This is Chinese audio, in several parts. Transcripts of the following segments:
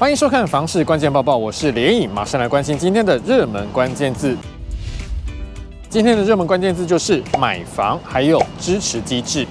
欢迎收看《房市关键报报》，我是连影，马上来关心今天的热门关键字。今天的热门关键字就是买房，还有支持机制。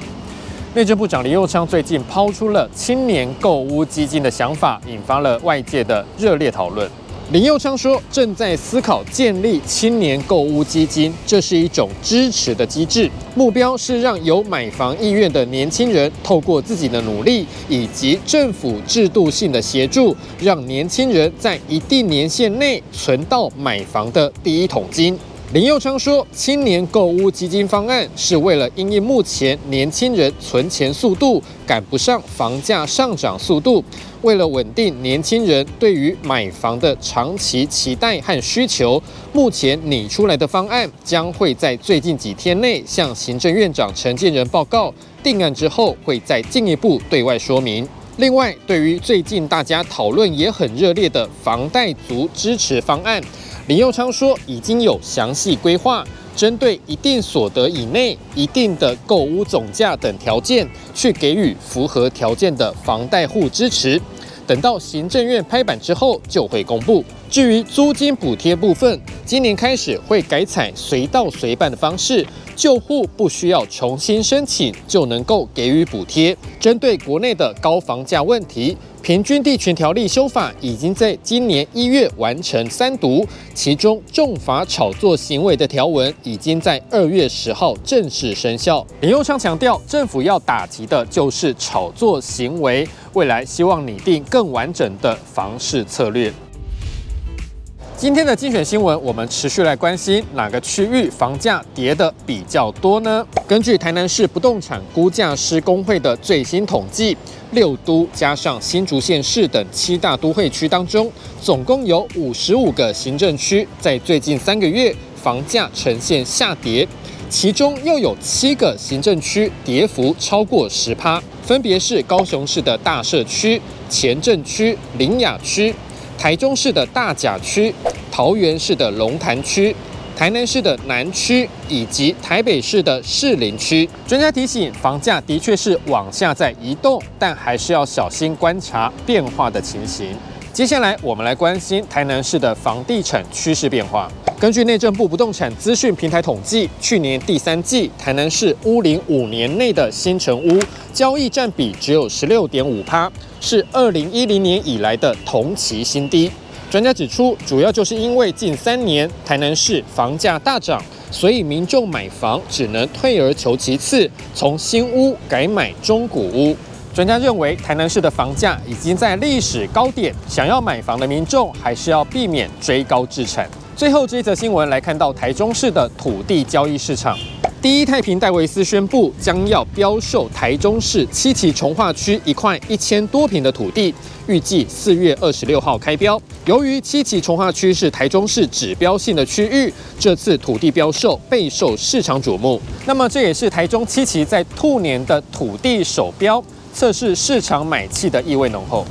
内政部长林佑昌最近抛出了青年购屋基金的想法，引发了外界的热烈讨论。林佑昌说，正在思考建立青年购屋基金，这是一种支持的机制，目标是让有买房意愿的年轻人透过自己的努力以及政府制度性的协助，让年轻人在一定年限内存到买房的第一桶金。林佑昌说，青年购屋基金方案是为了因应目前年轻人存钱速度赶不上房价上涨速度，为了稳定年轻人对于买房的长期期待和需求，目前拟出来的方案将会在最近几天内向行政院长陈建仁报告，定案之后会再进一步对外说明。另外，对于最近大家讨论也很热烈的房贷族支持方案。林佑昌说，已经有详细规划，针对一定所得以内、一定的购屋总价等条件，去给予符合条件的房贷户支持。等到行政院拍板之后，就会公布。至于租金补贴部分，今年开始会改采随到随办的方式，旧户不需要重新申请就能够给予补贴。针对国内的高房价问题，平均地权条例修法已经在今年一月完成三读，其中重罚炒作行为的条文已经在二月十号正式生效。林佑昌强调，政府要打击的就是炒作行为，未来希望拟定更完整的房市策略。今天的精选新闻，我们持续来关心哪个区域房价跌得比较多呢？根据台南市不动产估价师公会的最新统计，六都加上新竹县市等七大都会区当中，总共有五十五个行政区在最近三个月房价呈现下跌，其中又有七个行政区跌幅超过十趴，分别是高雄市的大社区、前镇区、苓雅区。台中市的大甲区、桃园市的龙潭区、台南市的南区以及台北市的士林区，专家提醒，房价的确是往下在移动，但还是要小心观察变化的情形。接下来，我们来关心台南市的房地产趋势变化。根据内政部不动产资讯平台统计，去年第三季台南市屋龄五年内的新成屋交易占比只有十六点五趴，是二零一零年以来的同期新低。专家指出，主要就是因为近三年台南市房价大涨，所以民众买房只能退而求其次，从新屋改买中古屋。专家认为，台南市的房价已经在历史高点，想要买房的民众还是要避免追高置产。最后这一则新闻来看到台中市的土地交易市场，第一太平戴维斯宣布将要标售台中市七期重划区一块一千多坪的土地，预计四月二十六号开标。由于七期重划区是台中市指标性的区域，这次土地标售备受市场瞩目。那么这也是台中七期在兔年的土地首标，测试市场买气的意味浓厚。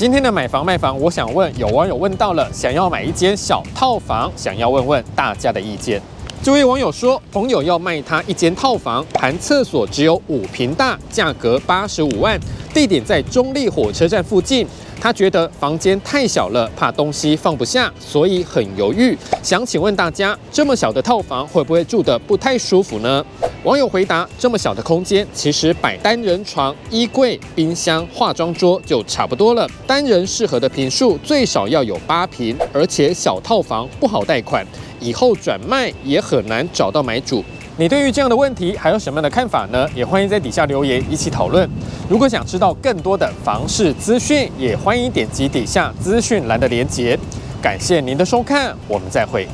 今天的买房卖房，我想问有网友问到了，想要买一间小套房，想要问问大家的意见。这位网友说，朋友要卖他一间套房，含厕所只有五平大，价格八十五万，地点在中立火车站附近。他觉得房间太小了，怕东西放不下，所以很犹豫。想请问大家，这么小的套房会不会住得不太舒服呢？网友回答：这么小的空间，其实摆单人床、衣柜、冰箱、化妆桌就差不多了。单人适合的坪数最少要有八坪，而且小套房不好贷款，以后转卖也很难找到买主。你对于这样的问题还有什么样的看法呢？也欢迎在底下留言一起讨论。如果想知道更多的房市资讯，也欢迎点击底下资讯栏的连结。感谢您的收看，我们再会。